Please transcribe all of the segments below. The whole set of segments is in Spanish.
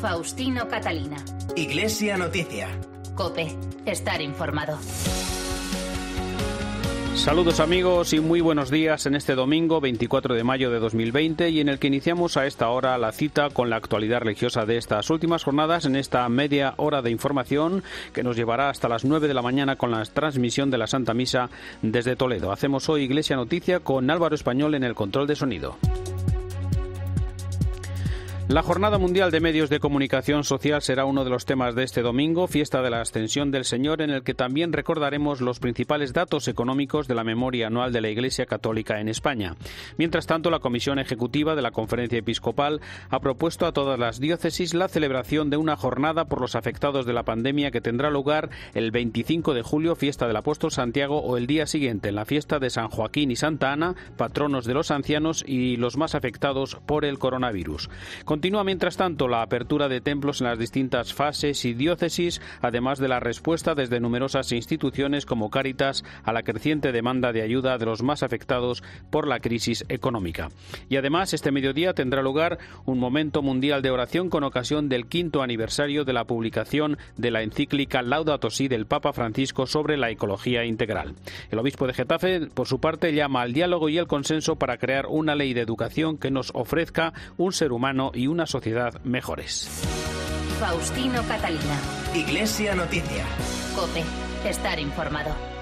Faustino Catalina. Iglesia Noticia. Cope. Estar informado. Saludos amigos y muy buenos días en este domingo 24 de mayo de 2020 y en el que iniciamos a esta hora la cita con la actualidad religiosa de estas últimas jornadas en esta media hora de información que nos llevará hasta las 9 de la mañana con la transmisión de la Santa Misa desde Toledo. Hacemos hoy Iglesia Noticia con Álvaro Español en el control de sonido. La Jornada Mundial de Medios de Comunicación Social será uno de los temas de este domingo, fiesta de la Ascensión del Señor, en el que también recordaremos los principales datos económicos de la memoria anual de la Iglesia Católica en España. Mientras tanto, la Comisión Ejecutiva de la Conferencia Episcopal ha propuesto a todas las diócesis la celebración de una jornada por los afectados de la pandemia que tendrá lugar el 25 de julio, fiesta del Apóstol Santiago, o el día siguiente, en la fiesta de San Joaquín y Santa Ana, patronos de los ancianos y los más afectados por el coronavirus. Continúa, mientras tanto, la apertura de templos en las distintas fases y diócesis, además de la respuesta desde numerosas instituciones como Cáritas a la creciente demanda de ayuda de los más afectados por la crisis económica. Y además, este mediodía tendrá lugar un momento mundial de oración con ocasión del quinto aniversario de la publicación de la encíclica Laudato Si del Papa Francisco sobre la ecología integral. El obispo de Getafe, por su parte, llama al diálogo y el consenso para crear una ley de educación que nos ofrezca un ser humano y una sociedad mejores. Faustino Catalina. Iglesia Noticia. Cope. Estar informado.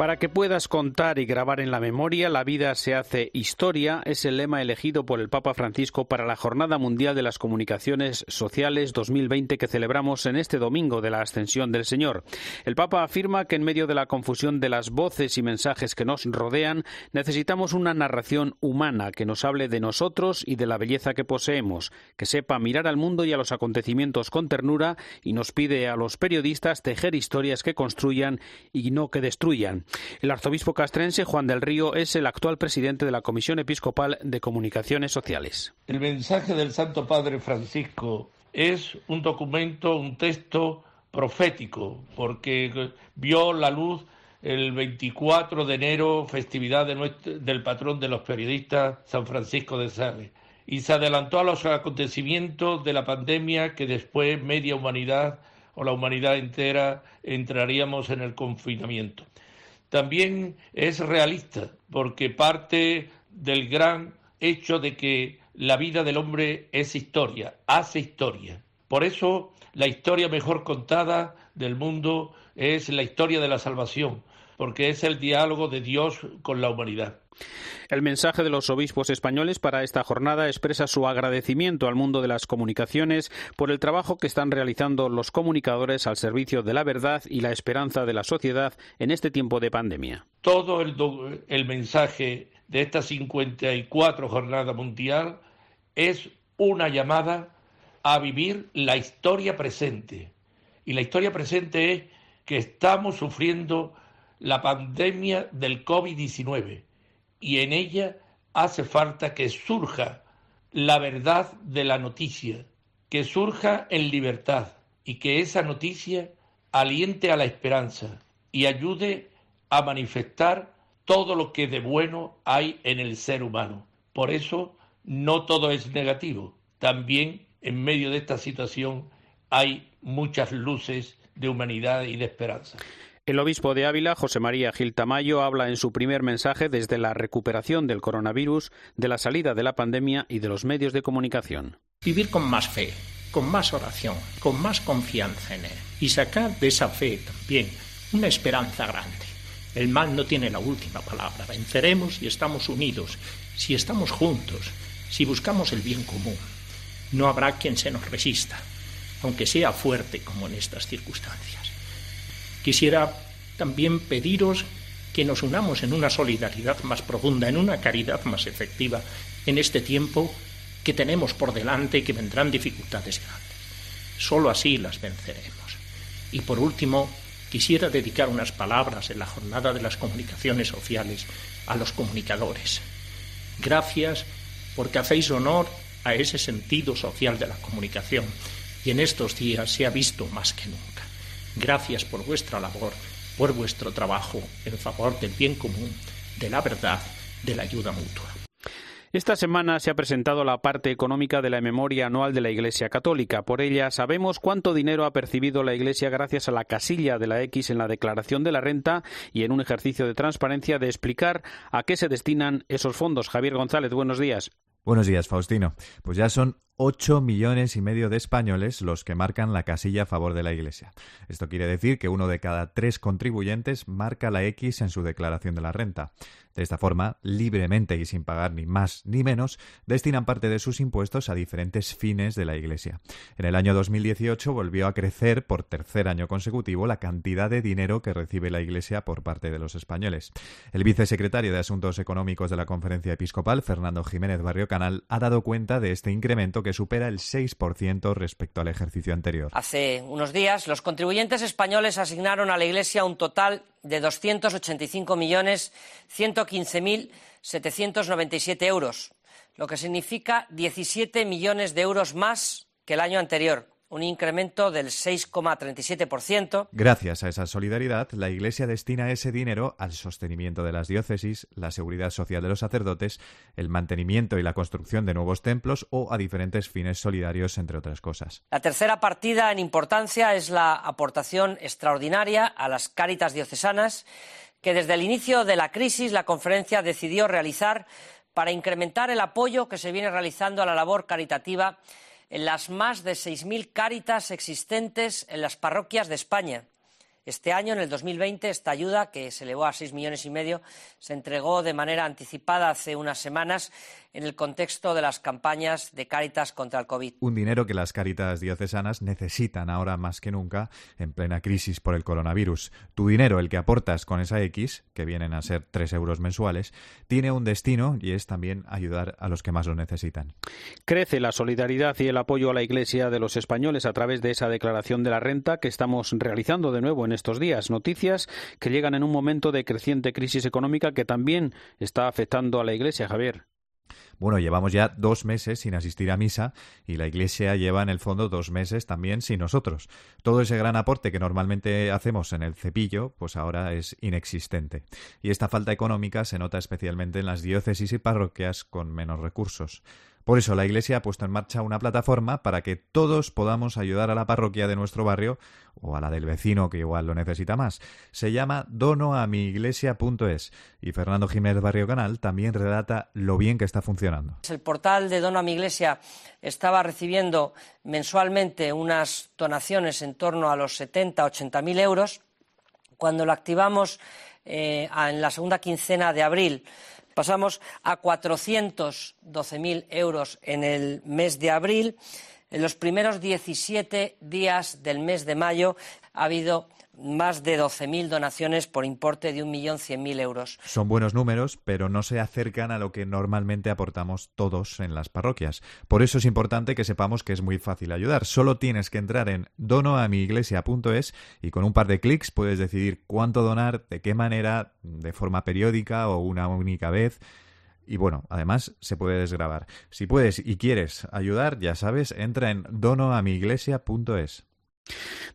Para que puedas contar y grabar en la memoria, la vida se hace historia, es el lema elegido por el Papa Francisco para la Jornada Mundial de las Comunicaciones Sociales 2020 que celebramos en este domingo de la Ascensión del Señor. El Papa afirma que en medio de la confusión de las voces y mensajes que nos rodean, necesitamos una narración humana que nos hable de nosotros y de la belleza que poseemos, que sepa mirar al mundo y a los acontecimientos con ternura y nos pide a los periodistas tejer historias que construyan y no que destruyan. El arzobispo castrense Juan del Río es el actual presidente de la Comisión Episcopal de Comunicaciones Sociales. El mensaje del Santo Padre Francisco es un documento, un texto profético, porque vio la luz el 24 de enero, festividad del patrón de los periodistas, San Francisco de Sales, y se adelantó a los acontecimientos de la pandemia que después media humanidad o la humanidad entera entraríamos en el confinamiento también es realista, porque parte del gran hecho de que la vida del hombre es historia, hace historia. Por eso la historia mejor contada del mundo es la historia de la salvación, porque es el diálogo de Dios con la humanidad. El mensaje de los obispos españoles para esta jornada expresa su agradecimiento al mundo de las comunicaciones por el trabajo que están realizando los comunicadores al servicio de la verdad y la esperanza de la sociedad en este tiempo de pandemia. Todo el, el mensaje de esta 54 jornada mundial es una llamada a vivir la historia presente. Y la historia presente es que estamos sufriendo la pandemia del COVID-19 y en ella hace falta que surja la verdad de la noticia, que surja en libertad y que esa noticia aliente a la esperanza y ayude a manifestar todo lo que de bueno hay en el ser humano. Por eso no todo es negativo. También en medio de esta situación hay muchas luces de humanidad y de esperanza. El obispo de Ávila, José María Gil Tamayo, habla en su primer mensaje desde la recuperación del coronavirus, de la salida de la pandemia y de los medios de comunicación. Vivir con más fe, con más oración, con más confianza en Él y sacar de esa fe también una esperanza grande. El mal no tiene la última palabra. Venceremos y estamos unidos, si estamos juntos, si buscamos el bien común. No habrá quien se nos resista, aunque sea fuerte como en estas circunstancias. Quisiera también pediros que nos unamos en una solidaridad más profunda, en una caridad más efectiva en este tiempo que tenemos por delante y que vendrán dificultades grandes. Solo así las venceremos. Y por último, quisiera dedicar unas palabras en la jornada de las comunicaciones sociales a los comunicadores. Gracias porque hacéis honor a ese sentido social de la comunicación y en estos días se ha visto más que nunca. Gracias por vuestra labor, por vuestro trabajo en favor del bien común, de la verdad, de la ayuda mutua. Esta semana se ha presentado la parte económica de la memoria anual de la Iglesia Católica. Por ella sabemos cuánto dinero ha percibido la Iglesia gracias a la casilla de la X en la declaración de la renta y en un ejercicio de transparencia de explicar a qué se destinan esos fondos. Javier González, buenos días. Buenos días, Faustino. Pues ya son 8 millones y medio de españoles los que marcan la casilla a favor de la Iglesia. Esto quiere decir que uno de cada tres contribuyentes marca la X en su declaración de la renta. De esta forma, libremente y sin pagar ni más ni menos, destinan parte de sus impuestos a diferentes fines de la Iglesia. En el año 2018 volvió a crecer por tercer año consecutivo la cantidad de dinero que recibe la Iglesia por parte de los españoles. El vicesecretario de Asuntos Económicos de la Conferencia Episcopal, Fernando Jiménez Barrio Canal, ha dado cuenta de este incremento que supera el 6% respecto al ejercicio anterior. Hace unos días, los contribuyentes españoles asignaron a la Iglesia un total de 285.115.797 euros, lo que significa 17 millones de euros más que el año anterior un incremento del 6,37%. Gracias a esa solidaridad, la Iglesia destina ese dinero al sostenimiento de las diócesis, la seguridad social de los sacerdotes, el mantenimiento y la construcción de nuevos templos o a diferentes fines solidarios, entre otras cosas. La tercera partida en importancia es la aportación extraordinaria a las cáritas diocesanas que desde el inicio de la crisis la conferencia decidió realizar para incrementar el apoyo que se viene realizando a la labor caritativa en las más de 6.000 cáritas existentes en las parroquias de España. Este año, en el 2020, esta ayuda, que se elevó a seis millones y medio, se entregó de manera anticipada hace unas semanas en el contexto de las campañas de Cáritas contra el COVID. Un dinero que las Cáritas diocesanas necesitan ahora más que nunca en plena crisis por el coronavirus. Tu dinero, el que aportas con esa X, que vienen a ser tres euros mensuales, tiene un destino y es también ayudar a los que más lo necesitan. Crece la solidaridad y el apoyo a la Iglesia de los españoles a través de esa declaración de la renta que estamos realizando de nuevo en estos días. Noticias que llegan en un momento de creciente crisis económica que también está afectando a la Iglesia, Javier. Bueno, llevamos ya dos meses sin asistir a misa y la Iglesia lleva en el fondo dos meses también sin nosotros. Todo ese gran aporte que normalmente hacemos en el cepillo, pues ahora es inexistente. Y esta falta económica se nota especialmente en las diócesis y parroquias con menos recursos. Por eso la Iglesia ha puesto en marcha una plataforma para que todos podamos ayudar a la parroquia de nuestro barrio o a la del vecino que igual lo necesita más. Se llama donoamiglesia.es y Fernando Jiménez Barrio Canal también relata lo bien que está funcionando. El portal de Dono a mi Iglesia estaba recibiendo mensualmente unas donaciones en torno a los 70, 80 mil euros. Cuando lo activamos eh, en la segunda quincena de abril, Pasamos a 412.000 euros en el mes de abril. En los primeros 17 días del mes de mayo ha habido más de 12.000 donaciones por importe de 1.100.000 euros. Son buenos números, pero no se acercan a lo que normalmente aportamos todos en las parroquias. Por eso es importante que sepamos que es muy fácil ayudar. Solo tienes que entrar en donoamiglesia.es y con un par de clics puedes decidir cuánto donar, de qué manera, de forma periódica o una única vez. Y bueno, además se puede desgrabar. Si puedes y quieres ayudar, ya sabes, entra en donoamiglesia.es.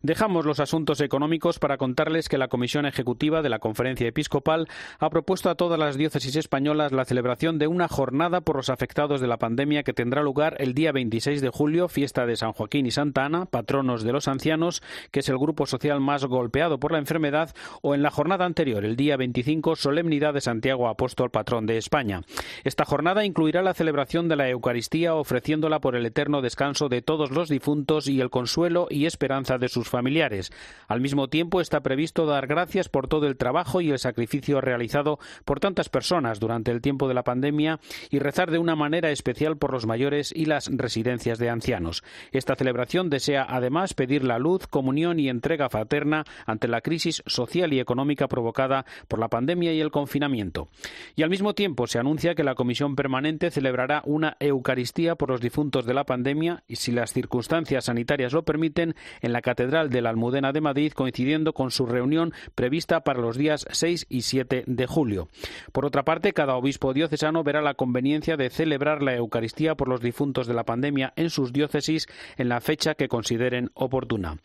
Dejamos los asuntos económicos para contarles que la Comisión Ejecutiva de la Conferencia Episcopal ha propuesto a todas las diócesis españolas la celebración de una jornada por los afectados de la pandemia que tendrá lugar el día 26 de julio, fiesta de San Joaquín y Santa Ana, patronos de los ancianos, que es el grupo social más golpeado por la enfermedad, o en la jornada anterior, el día 25, solemnidad de Santiago Apóstol, patrón de España. Esta jornada incluirá la celebración de la Eucaristía ofreciéndola por el eterno descanso de todos los difuntos y el consuelo y esperanza de sus familiares. Al mismo tiempo, está previsto dar gracias por todo el trabajo y el sacrificio realizado por tantas personas durante el tiempo de la pandemia y rezar de una manera especial por los mayores y las residencias de ancianos. Esta celebración desea además pedir la luz, comunión y entrega fraterna ante la crisis social y económica provocada por la pandemia y el confinamiento. Y al mismo tiempo se anuncia que la Comisión Permanente celebrará una Eucaristía por los difuntos de la pandemia y, si las circunstancias sanitarias lo permiten, en la Catedral de la Almudena de Madrid, coincidiendo con su reunión prevista para los días 6 y 7 de julio. Por otra parte, cada obispo diocesano verá la conveniencia de celebrar la Eucaristía por los difuntos de la pandemia en sus diócesis en la fecha que consideren oportuna.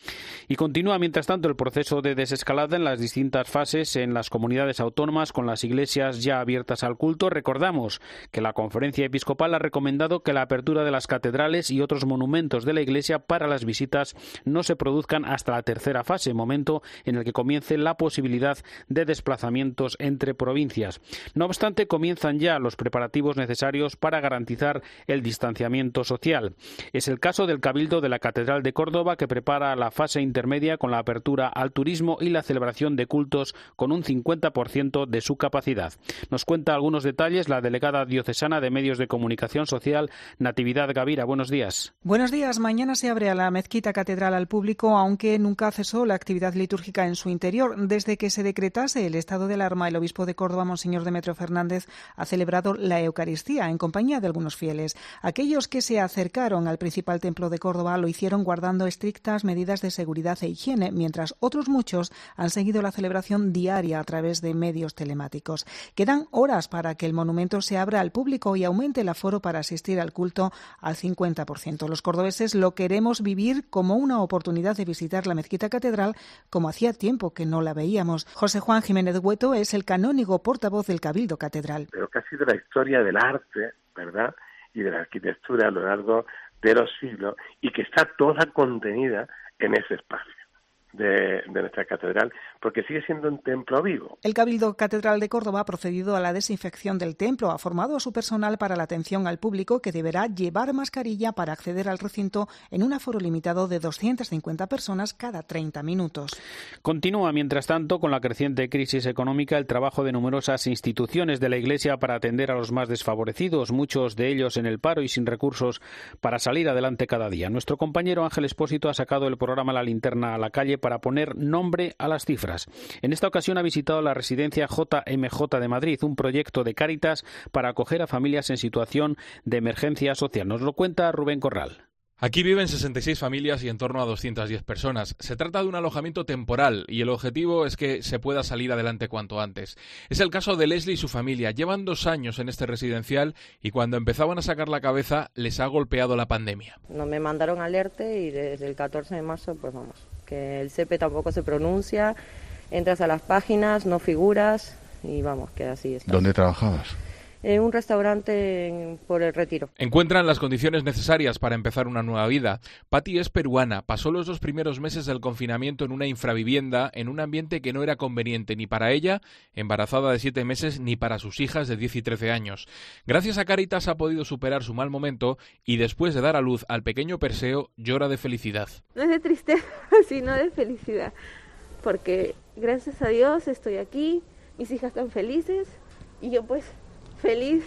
Y continúa, mientras tanto, el proceso de desescalada en las distintas fases en las comunidades autónomas con las iglesias ya abiertas al culto. Recordamos que la conferencia episcopal ha recomendado que la apertura de las catedrales y otros monumentos de la iglesia para las visitas no se produzcan hasta la tercera fase, momento en el que comience la posibilidad de desplazamientos entre provincias. No obstante, comienzan ya los preparativos necesarios para garantizar el distanciamiento social. Es el caso del Cabildo de la Catedral de Córdoba que prepara la fase intermedia con la apertura al turismo y la celebración de cultos con un 50% de su capacidad. Nos cuenta algunos detalles la delegada diocesana de Medios de Comunicación Social, Natividad Gavira. Buenos días. Buenos días. Mañana se abre a la mezquita catedral al público, aunque nunca cesó la actividad litúrgica en su interior. Desde que se decretase el estado de alarma, el obispo de Córdoba, Monseñor Demetrio Fernández, ha celebrado la Eucaristía en compañía de algunos fieles. Aquellos que se acercaron al principal templo de Córdoba lo hicieron guardando estrictas medidas de seguridad e higiene, mientras otros muchos han seguido la celebración diaria a través de medios telemáticos. Quedan horas para que el monumento se abra al público y aumente el aforo para asistir al culto al 50%. Los cordobeses lo queremos vivir como una oportunidad de visitar la mezquita catedral como hacía tiempo que no la veíamos. José Juan Jiménez Hueto es el canónigo portavoz del Cabildo Catedral. Pero ha sido la historia del arte, ¿verdad? Y de la arquitectura a lo largo de los siglos y que está toda contenida en ese espacio de, nuestra catedral, porque sigue siendo un templo vivo. El Cabildo Catedral de Córdoba ha procedido a la desinfección del templo, ha formado a su personal para la atención al público que deberá llevar mascarilla para acceder al recinto en un aforo limitado de 250 personas cada 30 minutos. Continúa, mientras tanto, con la creciente crisis económica el trabajo de numerosas instituciones de la Iglesia para atender a los más desfavorecidos, muchos de ellos en el paro y sin recursos para salir adelante cada día. Nuestro compañero Ángel Espósito ha sacado el programa La Linterna a la calle para poner nombre a las cifras. En esta ocasión ha visitado la residencia JMJ de Madrid, un proyecto de Cáritas para acoger a familias en situación de emergencia social. Nos lo cuenta Rubén Corral. Aquí viven 66 familias y en torno a 210 personas. Se trata de un alojamiento temporal y el objetivo es que se pueda salir adelante cuanto antes. Es el caso de Leslie y su familia. Llevan dos años en este residencial y cuando empezaban a sacar la cabeza les ha golpeado la pandemia. No me mandaron alerte y desde el 14 de marzo pues vamos, que el CP tampoco se pronuncia, entras a las páginas, no figuras y vamos, que así está. ¿Dónde trabajabas? En un restaurante por el retiro. Encuentran las condiciones necesarias para empezar una nueva vida. Patti es peruana, pasó los dos primeros meses del confinamiento en una infravivienda, en un ambiente que no era conveniente ni para ella, embarazada de siete meses, ni para sus hijas de 10 y 13 años. Gracias a Caritas ha podido superar su mal momento y después de dar a luz al pequeño Perseo, llora de felicidad. No es de tristeza, sino de felicidad, porque gracias a Dios estoy aquí, mis hijas están felices y yo pues feliz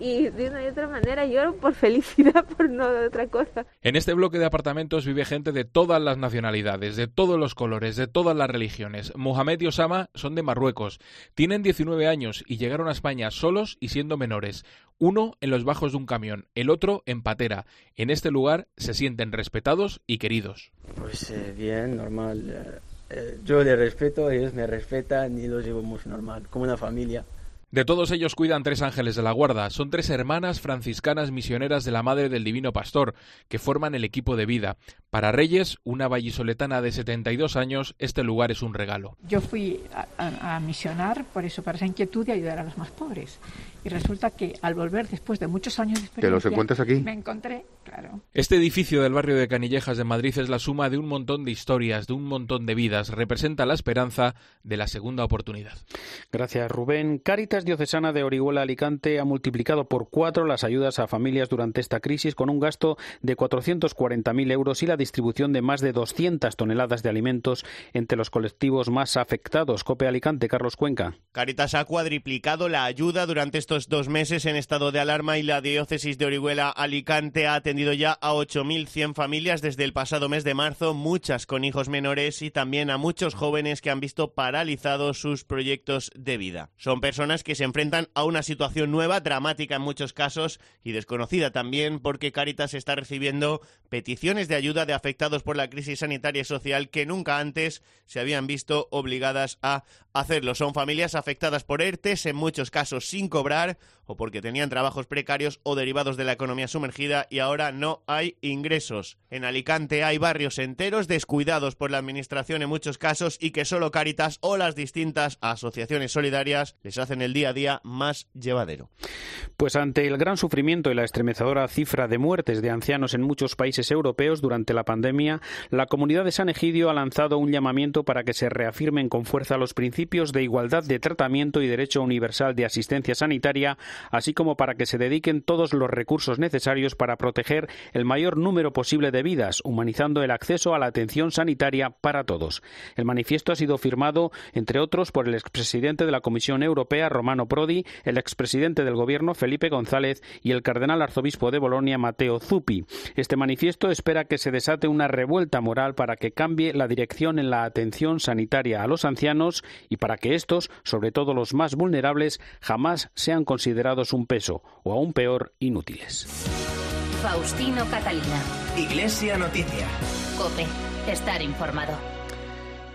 y de una y otra manera lloro por felicidad, por no de otra cosa. En este bloque de apartamentos vive gente de todas las nacionalidades, de todos los colores, de todas las religiones. Mohamed y Osama son de Marruecos, tienen 19 años y llegaron a España solos y siendo menores. Uno en los bajos de un camión, el otro en patera. En este lugar se sienten respetados y queridos. Pues eh, bien, normal. Eh, eh, yo le respeto, ellos me respetan y lo llevamos normal, como una familia. De todos ellos cuidan tres ángeles de la guarda. Son tres hermanas franciscanas misioneras de la Madre del Divino Pastor, que forman el equipo de vida. Para Reyes, una vallisoletana de 72 años, este lugar es un regalo. Yo fui a, misionar por eso, para esa inquietud de ayudar a los más pobres. Y resulta que al volver después de muchos años de experiencia... ¿Te los encuentras aquí? Me encontré, claro. Este edificio del barrio de Canillejas de Madrid es la suma de un montón de historias, de un montón de vidas. Representa la esperanza de la segunda oportunidad. Gracias, Rubén. Caritas Diocesana de Orihuela Alicante ha multiplicado por cuatro las ayudas a familias durante esta crisis con un gasto de 440.000 euros y la distribución de más de 200 toneladas de alimentos entre los colectivos más afectados. Cope Alicante, Carlos Cuenca. Caritas ha cuadriplicado la ayuda durante estos dos meses en estado de alarma y la diócesis de Orihuela Alicante ha atendido ya a 8.100 familias desde el pasado mes de marzo, muchas con hijos menores y también a muchos jóvenes que han visto paralizados sus proyectos de vida. Son personas que se enfrentan a una situación nueva, dramática en muchos casos y desconocida también porque Caritas está recibiendo peticiones de ayuda de afectados por la crisis sanitaria y social que nunca antes se habían visto obligadas a hacerlo. Son familias afectadas por ERTES, en muchos casos sin cobrar o porque tenían trabajos precarios o derivados de la economía sumergida y ahora no hay ingresos. En Alicante hay barrios enteros descuidados por la administración en muchos casos y que solo Caritas o las distintas asociaciones solidarias les hacen el día a día más llevadero. Pues ante el gran sufrimiento y la estremecedora cifra de muertes de ancianos en muchos países europeos durante la pandemia, la comunidad de San Egidio ha lanzado un llamamiento para que se reafirmen con fuerza los principios de igualdad de tratamiento y derecho universal de asistencia sanitaria así como para que se dediquen todos los recursos necesarios para proteger el mayor número posible de vidas, humanizando el acceso a la atención sanitaria para todos. El manifiesto ha sido firmado, entre otros, por el expresidente de la Comisión Europea, Romano Prodi, el expresidente del Gobierno, Felipe González, y el cardenal arzobispo de Bolonia, Mateo Zuppi. Este manifiesto espera que se desate una revuelta moral para que cambie la dirección en la atención sanitaria a los ancianos y para que estos, sobre todo los más vulnerables, jamás sean considerados un peso o aún peor inútiles. Faustino Catalina. Iglesia Noticia. Cope. Estar informado.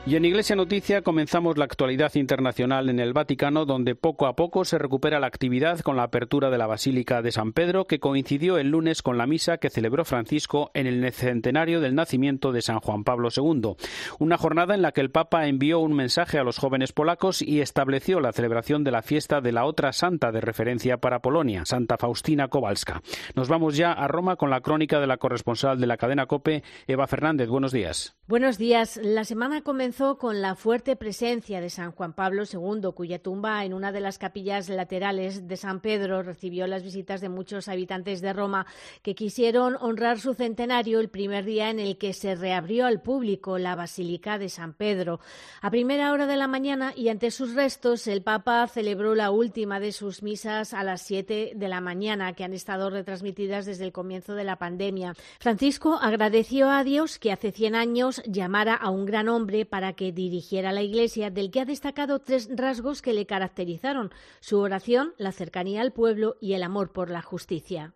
Y en Iglesia Noticia comenzamos la actualidad internacional en el Vaticano, donde poco a poco se recupera la actividad con la apertura de la Basílica de San Pedro, que coincidió el lunes con la misa que celebró Francisco en el centenario del nacimiento de San Juan Pablo II. Una jornada en la que el Papa envió un mensaje a los jóvenes polacos y estableció la celebración de la fiesta de la otra santa de referencia para Polonia, Santa Faustina Kowalska. Nos vamos ya a Roma con la crónica de la corresponsal de la cadena COPE, Eva Fernández. Buenos días. Buenos días. La semana comenzó con la fuerte presencia de San Juan Pablo II, cuya tumba en una de las capillas laterales de San Pedro recibió las visitas de muchos habitantes de Roma que quisieron honrar su centenario el primer día en el que se reabrió al público la Basílica de San Pedro. A primera hora de la mañana y ante sus restos, el Papa celebró la última de sus misas a las siete de la mañana, que han estado retransmitidas desde el comienzo de la pandemia. Francisco agradeció a Dios que hace 100 años llamara a un gran hombre para que dirigiera la Iglesia, del que ha destacado tres rasgos que le caracterizaron: su oración, la cercanía al pueblo y el amor por la justicia.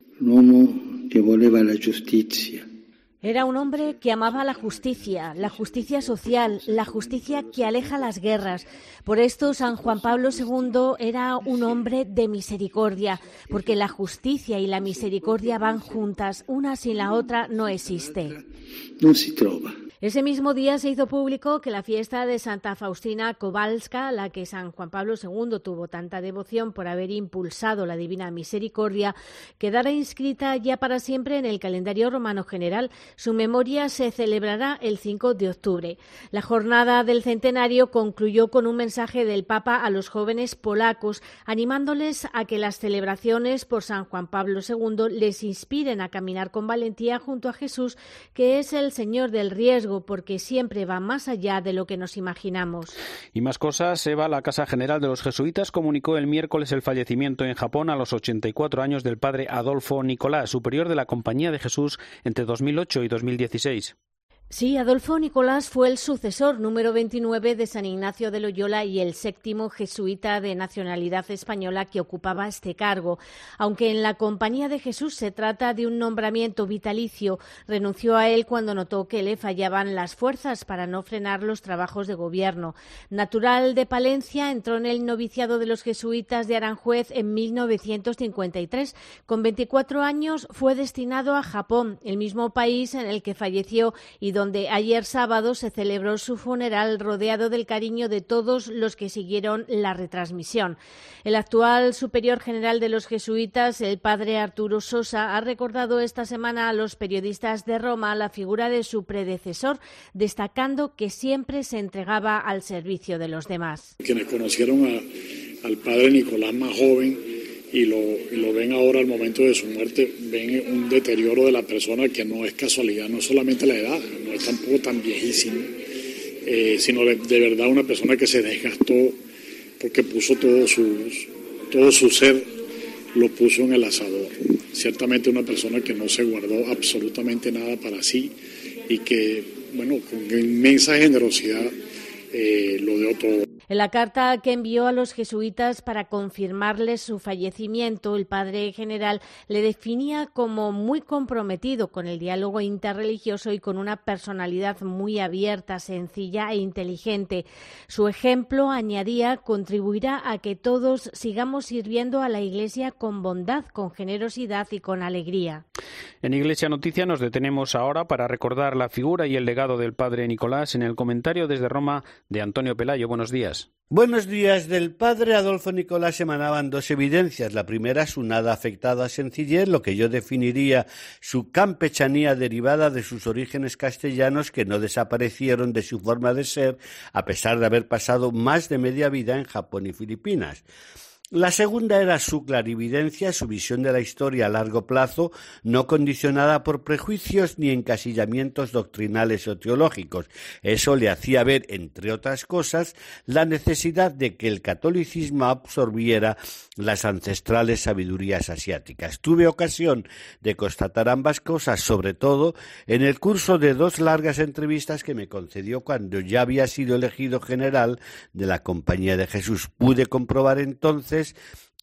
que voleva la justicia era un hombre que amaba la justicia, la justicia social, la justicia que aleja las guerras. Por esto San Juan Pablo II era un hombre de misericordia, porque la justicia y la misericordia van juntas, una sin la otra no existe. No se trova. Ese mismo día se hizo público que la fiesta de Santa Faustina Kowalska, la que San Juan Pablo II tuvo tanta devoción por haber impulsado la Divina Misericordia, quedará inscrita ya para siempre en el calendario romano general. Su memoria se celebrará el 5 de octubre. La jornada del centenario concluyó con un mensaje del Papa a los jóvenes polacos, animándoles a que las celebraciones por San Juan Pablo II les inspiren a caminar con valentía junto a Jesús, que es el Señor del riesgo porque siempre va más allá de lo que nos imaginamos. Y más cosas, Eva, la Casa General de los Jesuitas comunicó el miércoles el fallecimiento en Japón a los 84 años del padre Adolfo Nicolás, superior de la Compañía de Jesús entre 2008 y 2016. Sí, Adolfo Nicolás fue el sucesor número 29 de San Ignacio de Loyola y el séptimo jesuita de nacionalidad española que ocupaba este cargo. Aunque en la Compañía de Jesús se trata de un nombramiento vitalicio, renunció a él cuando notó que le fallaban las fuerzas para no frenar los trabajos de gobierno. Natural de Palencia, entró en el noviciado de los jesuitas de Aranjuez en 1953. Con 24 años fue destinado a Japón, el mismo país en el que falleció y donde ayer sábado se celebró su funeral rodeado del cariño de todos los que siguieron la retransmisión. El actual superior general de los jesuitas, el padre Arturo Sosa, ha recordado esta semana a los periodistas de Roma la figura de su predecesor, destacando que siempre se entregaba al servicio de los demás. Quienes conocieron al padre Nicolás más joven, y lo, lo, ven ahora al momento de su muerte, ven un deterioro de la persona que no es casualidad, no solamente la edad, tampoco tan viejísimo, eh, sino de, verdad una persona que se desgastó porque puso todo su, todo su ser, lo puso en el asador. ciertamente una persona que no se guardó absolutamente nada para sí y que, bueno, con inmensa generosidad eh, lo dio todo. En la carta que envió a los jesuitas para confirmarles su fallecimiento, el padre general le definía como muy comprometido con el diálogo interreligioso y con una personalidad muy abierta, sencilla e inteligente. Su ejemplo, añadía, contribuirá a que todos sigamos sirviendo a la Iglesia con bondad, con generosidad y con alegría. En Iglesia Noticia nos detenemos ahora para recordar la figura y el legado del padre Nicolás en el comentario desde Roma de Antonio Pelayo. Buenos días. Buenos días. Del padre Adolfo Nicolás emanaban dos evidencias. La primera, su nada afectada sencillez, lo que yo definiría su campechanía derivada de sus orígenes castellanos que no desaparecieron de su forma de ser, a pesar de haber pasado más de media vida en Japón y Filipinas. La segunda era su clarividencia, su visión de la historia a largo plazo, no condicionada por prejuicios ni encasillamientos doctrinales o teológicos. Eso le hacía ver, entre otras cosas, la necesidad de que el catolicismo absorbiera las ancestrales sabidurías asiáticas. Tuve ocasión de constatar ambas cosas, sobre todo en el curso de dos largas entrevistas que me concedió cuando ya había sido elegido general de la Compañía de Jesús. Pude comprobar entonces entonces,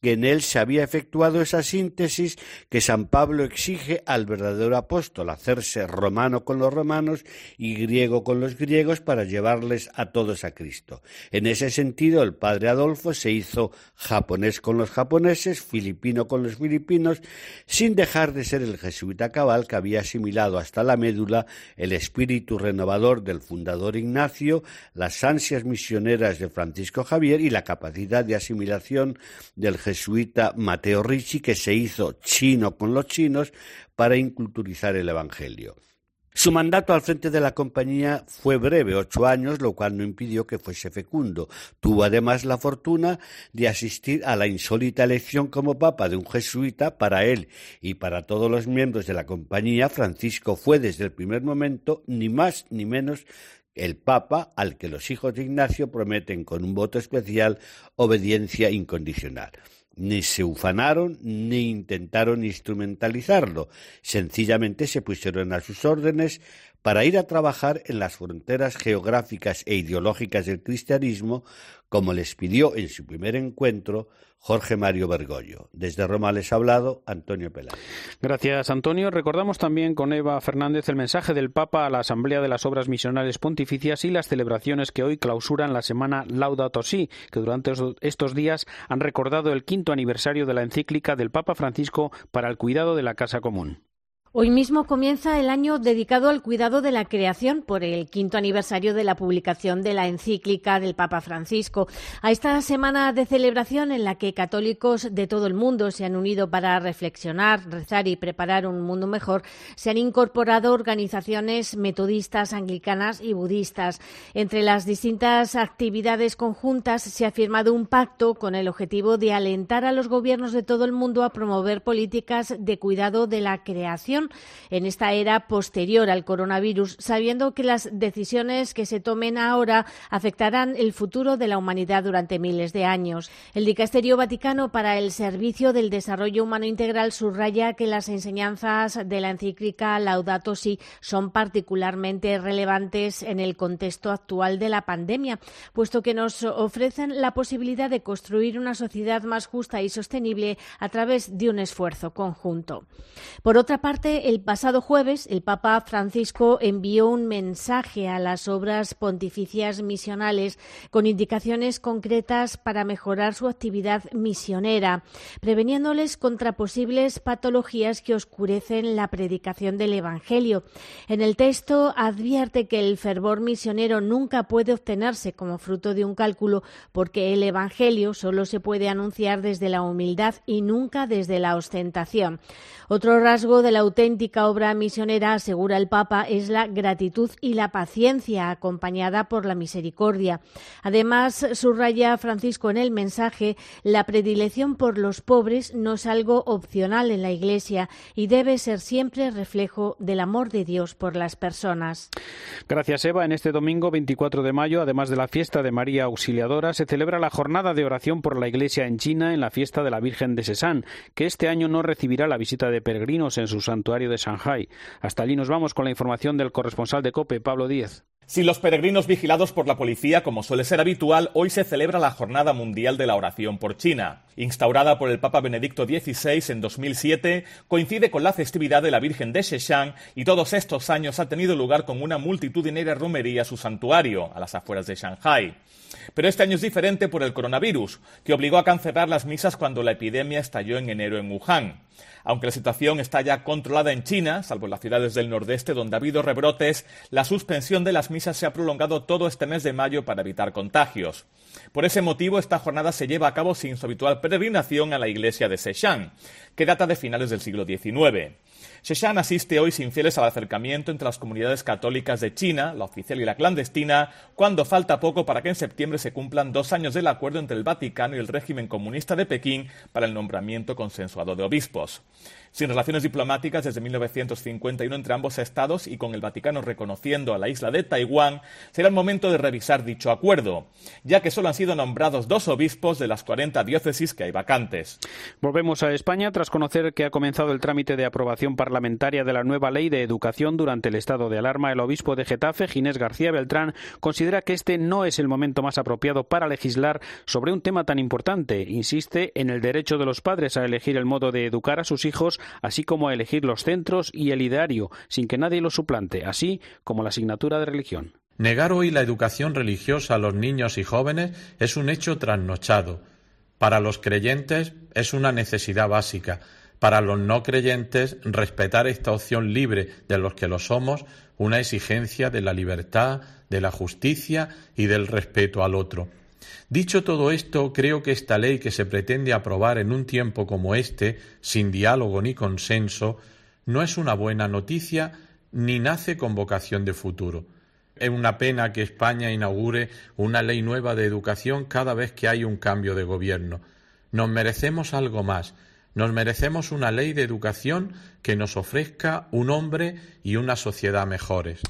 que en él se había efectuado esa síntesis que San Pablo exige al verdadero apóstol, hacerse romano con los romanos y griego con los griegos para llevarles a todos a Cristo. En ese sentido, el padre Adolfo se hizo japonés con los japoneses, filipino con los filipinos, sin dejar de ser el jesuita cabal que había asimilado hasta la médula el espíritu renovador del fundador Ignacio, las ansias misioneras de Francisco Javier y la capacidad de asimilación del jesuita Mateo Ricci, que se hizo chino con los chinos para inculturizar el Evangelio. Su mandato al frente de la compañía fue breve, ocho años, lo cual no impidió que fuese fecundo. Tuvo además la fortuna de asistir a la insólita elección como papa de un jesuita. Para él y para todos los miembros de la compañía, Francisco fue desde el primer momento ni más ni menos el Papa al que los hijos de Ignacio prometen con un voto especial obediencia incondicional. Ni se ufanaron ni intentaron instrumentalizarlo, sencillamente se pusieron a sus órdenes para ir a trabajar en las fronteras geográficas e ideológicas del cristianismo, como les pidió en su primer encuentro Jorge Mario Bergoglio. Desde Roma les ha hablado Antonio Peláez. Gracias, Antonio. Recordamos también con Eva Fernández el mensaje del Papa a la Asamblea de las Obras Misionales Pontificias y las celebraciones que hoy clausuran la semana Laudato Si, que durante estos días han recordado el quinto aniversario de la encíclica del Papa Francisco para el cuidado de la casa común. Hoy mismo comienza el año dedicado al cuidado de la creación por el quinto aniversario de la publicación de la encíclica del Papa Francisco. A esta semana de celebración en la que católicos de todo el mundo se han unido para reflexionar, rezar y preparar un mundo mejor, se han incorporado organizaciones metodistas, anglicanas y budistas. Entre las distintas actividades conjuntas se ha firmado un pacto con el objetivo de alentar a los gobiernos de todo el mundo a promover políticas de cuidado de la creación en esta era posterior al coronavirus, sabiendo que las decisiones que se tomen ahora afectarán el futuro de la humanidad durante miles de años. El Dicasterio Vaticano para el Servicio del Desarrollo Humano Integral subraya que las enseñanzas de la encíclica Laudato Si son particularmente relevantes en el contexto actual de la pandemia, puesto que nos ofrecen la posibilidad de construir una sociedad más justa y sostenible a través de un esfuerzo conjunto. Por otra parte, el pasado jueves, el Papa Francisco envió un mensaje a las obras pontificias misionales con indicaciones concretas para mejorar su actividad misionera, preveniéndoles contra posibles patologías que oscurecen la predicación del Evangelio. En el texto advierte que el fervor misionero nunca puede obtenerse como fruto de un cálculo porque el Evangelio solo se puede anunciar desde la humildad y nunca desde la ostentación. Otro rasgo de la auténtica obra misionera, asegura el Papa, es la gratitud y la paciencia acompañada por la misericordia. Además, subraya Francisco en el mensaje, la predilección por los pobres no es algo opcional en la Iglesia y debe ser siempre reflejo del amor de Dios por las personas. Gracias, Eva. En este domingo 24 de mayo, además de la fiesta de María Auxiliadora, se celebra la jornada de oración por la Iglesia en China en la fiesta de la Virgen de Sesán, que este año no recibirá la visita de peregrinos en su santuario de. Hasta allí nos vamos con la información del corresponsal de COPE, Pablo Díez. Sin los peregrinos vigilados por la policía, como suele ser habitual, hoy se celebra la Jornada Mundial de la Oración por China. Instaurada por el Papa Benedicto XVI en 2007, coincide con la festividad de la Virgen de Sheshan y todos estos años ha tenido lugar con una multitudinaria romería a su santuario, a las afueras de Shanghai. Pero este año es diferente por el coronavirus, que obligó a cancelar las misas cuando la epidemia estalló en enero en Wuhan. Aunque la situación está ya controlada en China, salvo en las ciudades del nordeste donde ha habido rebrotes, la suspensión de las misas se ha prolongado todo este mes de mayo para evitar contagios. Por ese motivo, esta jornada se lleva a cabo sin su habitual peregrinación a la iglesia de Sechán, que data de finales del siglo XIX. Sheshan asiste hoy sin fieles al acercamiento entre las comunidades católicas de China, la oficial y la clandestina, cuando falta poco para que en septiembre se cumplan dos años del acuerdo entre el Vaticano y el régimen comunista de Pekín para el nombramiento consensuado de obispos sin relaciones diplomáticas desde 1951 entre ambos estados y con el Vaticano reconociendo a la isla de Taiwán, será el momento de revisar dicho acuerdo, ya que solo han sido nombrados dos obispos de las 40 diócesis que hay vacantes. Volvemos a España tras conocer que ha comenzado el trámite de aprobación parlamentaria de la nueva ley de educación durante el estado de alarma. El obispo de Getafe, Ginés García Beltrán, considera que este no es el momento más apropiado para legislar sobre un tema tan importante. Insiste en el derecho de los padres a elegir el modo de educar a sus hijos así como a elegir los centros y el ideario, sin que nadie lo suplante, así como la asignatura de religión. Negar hoy la educación religiosa a los niños y jóvenes es un hecho trasnochado. Para los creyentes es una necesidad básica. Para los no creyentes, respetar esta opción libre de los que lo somos, una exigencia de la libertad, de la justicia y del respeto al otro. Dicho todo esto, creo que esta ley que se pretende aprobar en un tiempo como este, sin diálogo ni consenso, no es una buena noticia ni nace con vocación de futuro. Es una pena que España inaugure una ley nueva de educación cada vez que hay un cambio de gobierno. Nos merecemos algo más, nos merecemos una ley de educación que nos ofrezca un hombre y una sociedad mejores.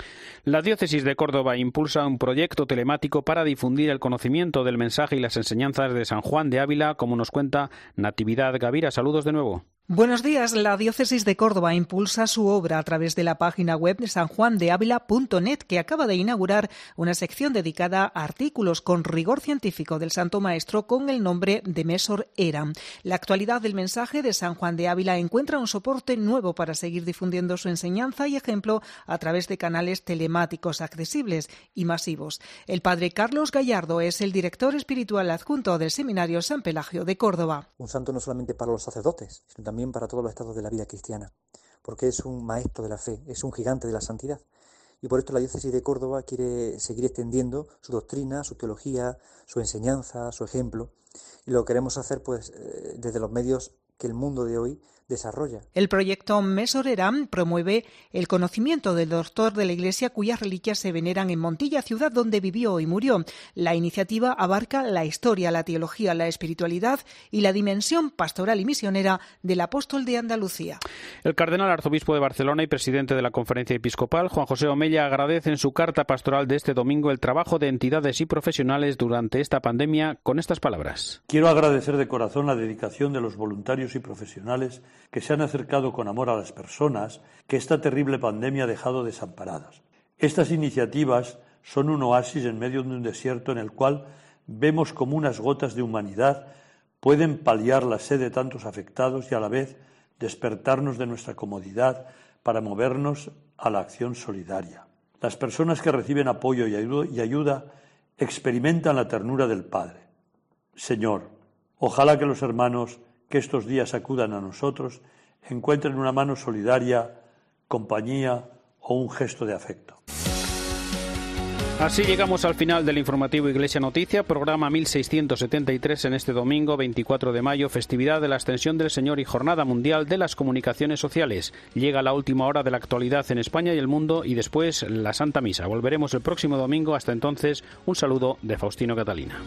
La diócesis de Córdoba impulsa un proyecto telemático para difundir el conocimiento del mensaje y las enseñanzas de San Juan de Ávila, como nos cuenta Natividad Gavira. Saludos de nuevo. Buenos días. La Diócesis de Córdoba impulsa su obra a través de la página web sanjuandeávila.net, que acaba de inaugurar una sección dedicada a artículos con rigor científico del Santo Maestro con el nombre de Mesor Era. La actualidad del mensaje de San Juan de Ávila encuentra un soporte nuevo para seguir difundiendo su enseñanza y ejemplo a través de canales telemáticos accesibles y masivos. El padre Carlos Gallardo es el director espiritual adjunto del Seminario San Pelagio de Córdoba. Un santo no solamente para los sacerdotes, sino también para todos los estados de la vida cristiana, porque es un maestro de la fe, es un gigante de la santidad. Y por esto la diócesis de Córdoba quiere seguir extendiendo su doctrina, su teología, su enseñanza, su ejemplo. Y lo queremos hacer pues eh, desde los medios que el mundo de hoy desarrolla. El proyecto Mesoreram promueve el conocimiento del doctor de la Iglesia cuyas reliquias se veneran en Montilla, ciudad donde vivió y murió. La iniciativa abarca la historia, la teología, la espiritualidad y la dimensión pastoral y misionera del apóstol de Andalucía. El cardenal arzobispo de Barcelona y presidente de la Conferencia Episcopal, Juan José Omella, agradece en su carta pastoral de este domingo el trabajo de entidades y profesionales durante esta pandemia con estas palabras. Quiero agradecer de corazón la dedicación de los voluntarios y profesionales que se han acercado con amor a las personas que esta terrible pandemia ha dejado desamparadas. Estas iniciativas son un oasis en medio de un desierto en el cual vemos como unas gotas de humanidad pueden paliar la sed de tantos afectados y a la vez despertarnos de nuestra comodidad para movernos a la acción solidaria. Las personas que reciben apoyo y ayuda experimentan la ternura del Padre. Señor, ojalá que los hermanos que estos días acudan a nosotros encuentren una mano solidaria, compañía o un gesto de afecto. Así llegamos al final del informativo Iglesia Noticia, programa 1673 en este domingo 24 de mayo, festividad de la Ascensión del Señor y Jornada Mundial de las Comunicaciones Sociales. Llega la última hora de la actualidad en España y el mundo y después la Santa Misa. Volveremos el próximo domingo. Hasta entonces, un saludo de Faustino Catalina.